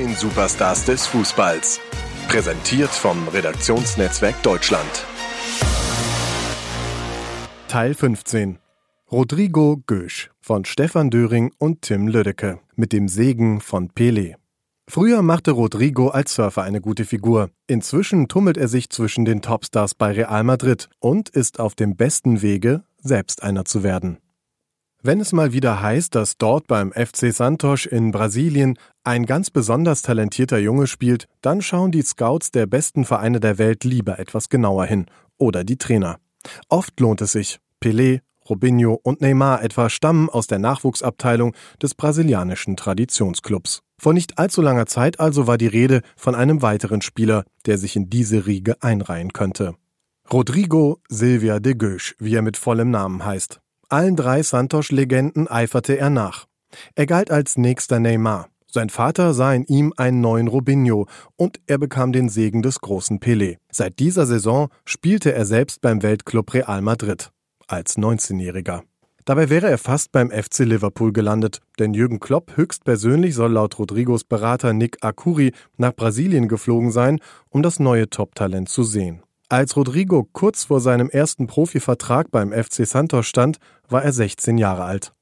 neuen Superstars des Fußballs. Präsentiert vom Redaktionsnetzwerk Deutschland. Teil 15. Rodrigo Gösch von Stefan Döring und Tim Lüdecke mit dem Segen von Pelé. Früher machte Rodrigo als Surfer eine gute Figur. Inzwischen tummelt er sich zwischen den Topstars bei Real Madrid und ist auf dem besten Wege, selbst einer zu werden. Wenn es mal wieder heißt, dass dort beim FC Santos in Brasilien ein ganz besonders talentierter Junge spielt, dann schauen die Scouts der besten Vereine der Welt lieber etwas genauer hin. Oder die Trainer. Oft lohnt es sich. Pelé, Robinho und Neymar etwa stammen aus der Nachwuchsabteilung des brasilianischen Traditionsclubs. Vor nicht allzu langer Zeit also war die Rede von einem weiteren Spieler, der sich in diese Riege einreihen könnte. Rodrigo Silvia de Goes, wie er mit vollem Namen heißt. Allen drei Santos-Legenden eiferte er nach. Er galt als nächster Neymar. Sein Vater sah in ihm einen neuen Robinho und er bekam den Segen des großen Pelé. Seit dieser Saison spielte er selbst beim Weltclub Real Madrid als 19-Jähriger. Dabei wäre er fast beim FC Liverpool gelandet, denn Jürgen Klopp höchstpersönlich soll laut Rodrigos Berater Nick Akuri nach Brasilien geflogen sein, um das neue Top-Talent zu sehen. Als Rodrigo kurz vor seinem ersten Profivertrag beim FC Santos stand, war er 16 Jahre alt.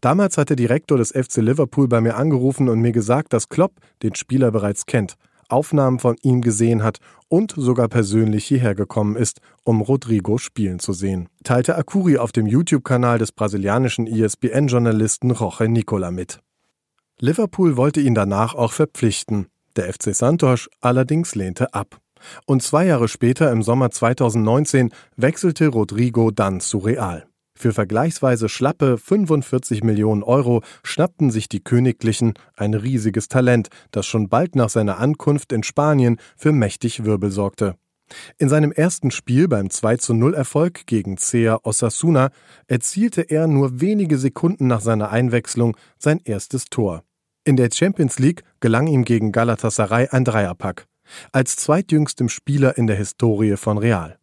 Damals hat der Direktor des FC Liverpool bei mir angerufen und mir gesagt, dass Klopp den Spieler bereits kennt Aufnahmen von ihm gesehen hat und sogar persönlich hierher gekommen ist, um Rodrigo spielen zu sehen, teilte Akuri auf dem YouTube-Kanal des brasilianischen ESPN-Journalisten Roche Nicola mit. Liverpool wollte ihn danach auch verpflichten. Der FC Santos allerdings lehnte ab. Und zwei Jahre später, im Sommer 2019, wechselte Rodrigo dann zu Real. Für vergleichsweise schlappe 45 Millionen Euro schnappten sich die Königlichen ein riesiges Talent, das schon bald nach seiner Ankunft in Spanien für mächtig Wirbel sorgte. In seinem ersten Spiel beim 2 zu 0 Erfolg gegen Cea Osasuna erzielte er nur wenige Sekunden nach seiner Einwechslung sein erstes Tor. In der Champions League gelang ihm gegen Galatasaray ein Dreierpack. Als zweitjüngstem Spieler in der Historie von Real.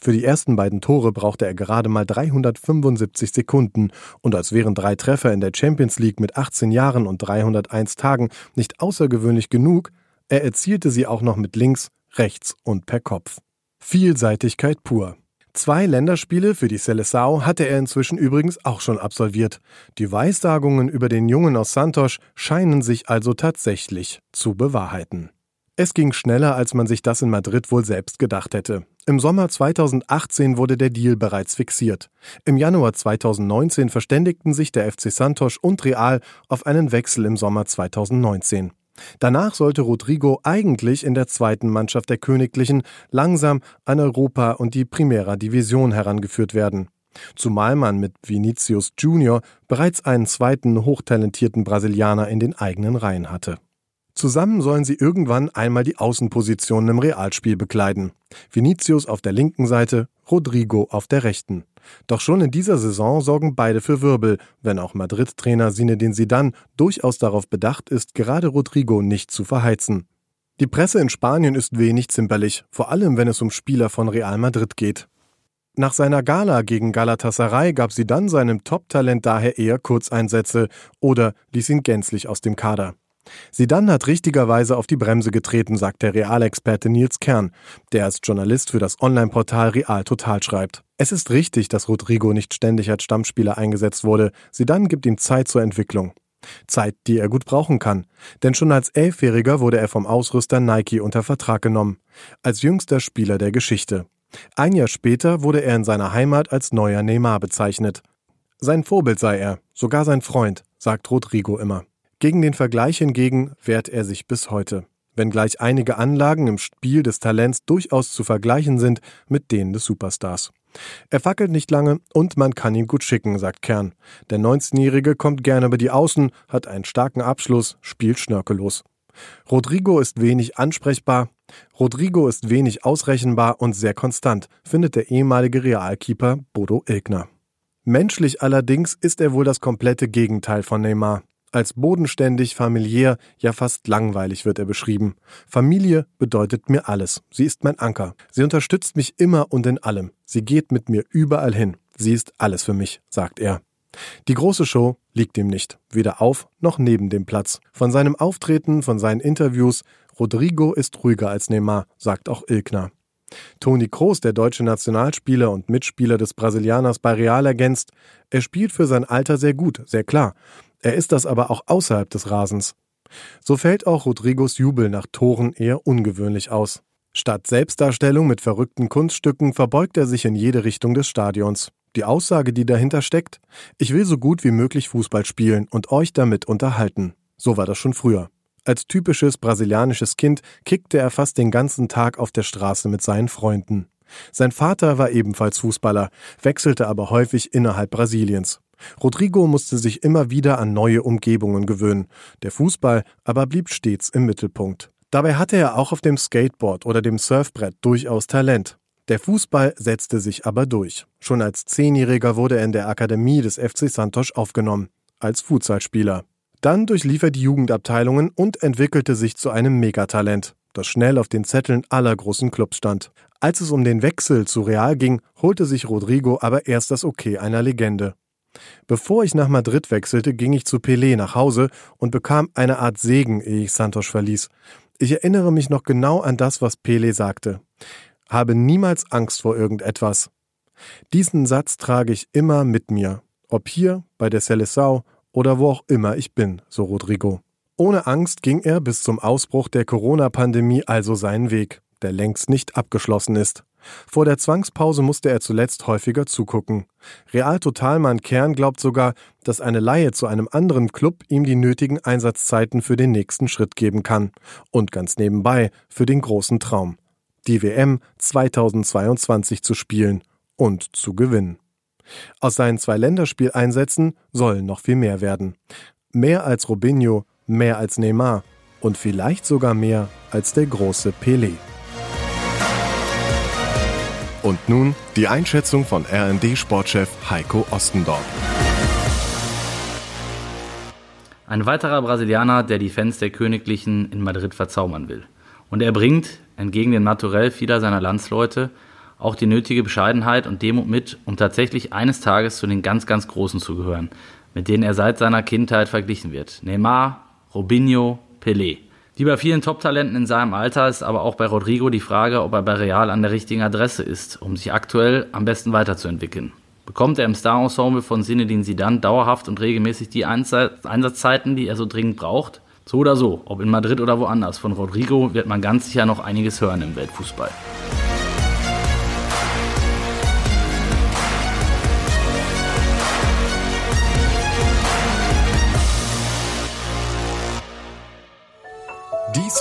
Für die ersten beiden Tore brauchte er gerade mal 375 Sekunden und als wären drei Treffer in der Champions League mit 18 Jahren und 301 Tagen nicht außergewöhnlich genug, er erzielte sie auch noch mit links, rechts und per Kopf. Vielseitigkeit pur. Zwei Länderspiele für die Seleção hatte er inzwischen übrigens auch schon absolviert. Die Weissagungen über den Jungen aus Santos scheinen sich also tatsächlich zu bewahrheiten. Es ging schneller, als man sich das in Madrid wohl selbst gedacht hätte. Im Sommer 2018 wurde der Deal bereits fixiert. Im Januar 2019 verständigten sich der FC Santos und Real auf einen Wechsel im Sommer 2019. Danach sollte Rodrigo eigentlich in der zweiten Mannschaft der Königlichen langsam an Europa und die Primera Division herangeführt werden. Zumal man mit Vinicius Junior bereits einen zweiten hochtalentierten Brasilianer in den eigenen Reihen hatte. Zusammen sollen sie irgendwann einmal die Außenpositionen im Realspiel bekleiden. Vinicius auf der linken Seite, Rodrigo auf der rechten. Doch schon in dieser Saison sorgen beide für Wirbel, wenn auch Madrid-Trainer Zinedine Zidane durchaus darauf bedacht ist, gerade Rodrigo nicht zu verheizen. Die Presse in Spanien ist wenig zimperlich, vor allem wenn es um Spieler von Real Madrid geht. Nach seiner Gala gegen Galatasaray gab sie dann seinem Top-Talent daher eher Kurzeinsätze oder ließ ihn gänzlich aus dem Kader. Sidan hat richtigerweise auf die Bremse getreten, sagt der Realexperte Nils Kern, der als Journalist für das Online-Portal Real Total schreibt. Es ist richtig, dass Rodrigo nicht ständig als Stammspieler eingesetzt wurde. Sidan gibt ihm Zeit zur Entwicklung. Zeit, die er gut brauchen kann. Denn schon als Elfjähriger wurde er vom Ausrüster Nike unter Vertrag genommen. Als jüngster Spieler der Geschichte. Ein Jahr später wurde er in seiner Heimat als neuer Neymar bezeichnet. Sein Vorbild sei er, sogar sein Freund, sagt Rodrigo immer. Gegen den Vergleich hingegen wehrt er sich bis heute, wenngleich einige Anlagen im Spiel des Talents durchaus zu vergleichen sind mit denen des Superstars. Er fackelt nicht lange und man kann ihn gut schicken, sagt Kern. Der 19-Jährige kommt gerne über die Außen, hat einen starken Abschluss, spielt schnörkellos. Rodrigo ist wenig ansprechbar, Rodrigo ist wenig ausrechenbar und sehr konstant, findet der ehemalige Realkeeper Bodo Ilgner. Menschlich allerdings ist er wohl das komplette Gegenteil von Neymar. Als bodenständig, familiär, ja fast langweilig wird er beschrieben. Familie bedeutet mir alles. Sie ist mein Anker. Sie unterstützt mich immer und in allem. Sie geht mit mir überall hin. Sie ist alles für mich, sagt er. Die große Show liegt ihm nicht, weder auf noch neben dem Platz. Von seinem Auftreten, von seinen Interviews, Rodrigo ist ruhiger als Neymar, sagt auch Ilkner. Toni Kroos, der deutsche Nationalspieler und Mitspieler des Brasilianers bei Real, ergänzt, er spielt für sein Alter sehr gut, sehr klar. Er ist das aber auch außerhalb des Rasens. So fällt auch Rodrigos Jubel nach Toren eher ungewöhnlich aus. Statt Selbstdarstellung mit verrückten Kunststücken verbeugt er sich in jede Richtung des Stadions. Die Aussage, die dahinter steckt, ich will so gut wie möglich Fußball spielen und euch damit unterhalten. So war das schon früher. Als typisches brasilianisches Kind kickte er fast den ganzen Tag auf der Straße mit seinen Freunden. Sein Vater war ebenfalls Fußballer, wechselte aber häufig innerhalb Brasiliens. Rodrigo musste sich immer wieder an neue Umgebungen gewöhnen. Der Fußball aber blieb stets im Mittelpunkt. Dabei hatte er auch auf dem Skateboard oder dem Surfbrett durchaus Talent. Der Fußball setzte sich aber durch. Schon als Zehnjähriger wurde er in der Akademie des FC Santos aufgenommen, als Futsalspieler. Dann durchlief er die Jugendabteilungen und entwickelte sich zu einem Megatalent, das schnell auf den Zetteln aller großen Clubs stand. Als es um den Wechsel zu Real ging, holte sich Rodrigo aber erst das Okay einer Legende. Bevor ich nach Madrid wechselte, ging ich zu Pelé nach Hause und bekam eine Art Segen, ehe ich Santos verließ. Ich erinnere mich noch genau an das, was Pelé sagte habe niemals Angst vor irgendetwas. Diesen Satz trage ich immer mit mir, ob hier, bei der Seleção oder wo auch immer ich bin, so Rodrigo. Ohne Angst ging er bis zum Ausbruch der Corona-Pandemie also seinen Weg, der längst nicht abgeschlossen ist. Vor der Zwangspause musste er zuletzt häufiger zugucken. Real-Totalmann Kern glaubt sogar, dass eine Laie zu einem anderen Club ihm die nötigen Einsatzzeiten für den nächsten Schritt geben kann. Und ganz nebenbei für den großen Traum die WM 2022 zu spielen und zu gewinnen. Aus seinen zwei Länderspieleinsätzen sollen noch viel mehr werden. Mehr als Robinho, mehr als Neymar und vielleicht sogar mehr als der große Pelé. Und nun die Einschätzung von RND-Sportchef Heiko Ostendorf. Ein weiterer Brasilianer, der die Fans der Königlichen in Madrid verzaubern will. Und er bringt, entgegen dem Naturell vieler seiner Landsleute, auch die nötige Bescheidenheit und Demut mit, um tatsächlich eines Tages zu den ganz, ganz Großen zu gehören, mit denen er seit seiner Kindheit verglichen wird. Neymar, Robinho, Pelé. Wie bei vielen Top-Talenten in seinem Alter ist aber auch bei Rodrigo die Frage, ob er bei Real an der richtigen Adresse ist, um sich aktuell am besten weiterzuentwickeln. Bekommt er im Star-Ensemble von Zinedine Zidane dauerhaft und regelmäßig die Einsatzzeiten, die er so dringend braucht? So oder so, ob in Madrid oder woanders, von Rodrigo wird man ganz sicher noch einiges hören im Weltfußball.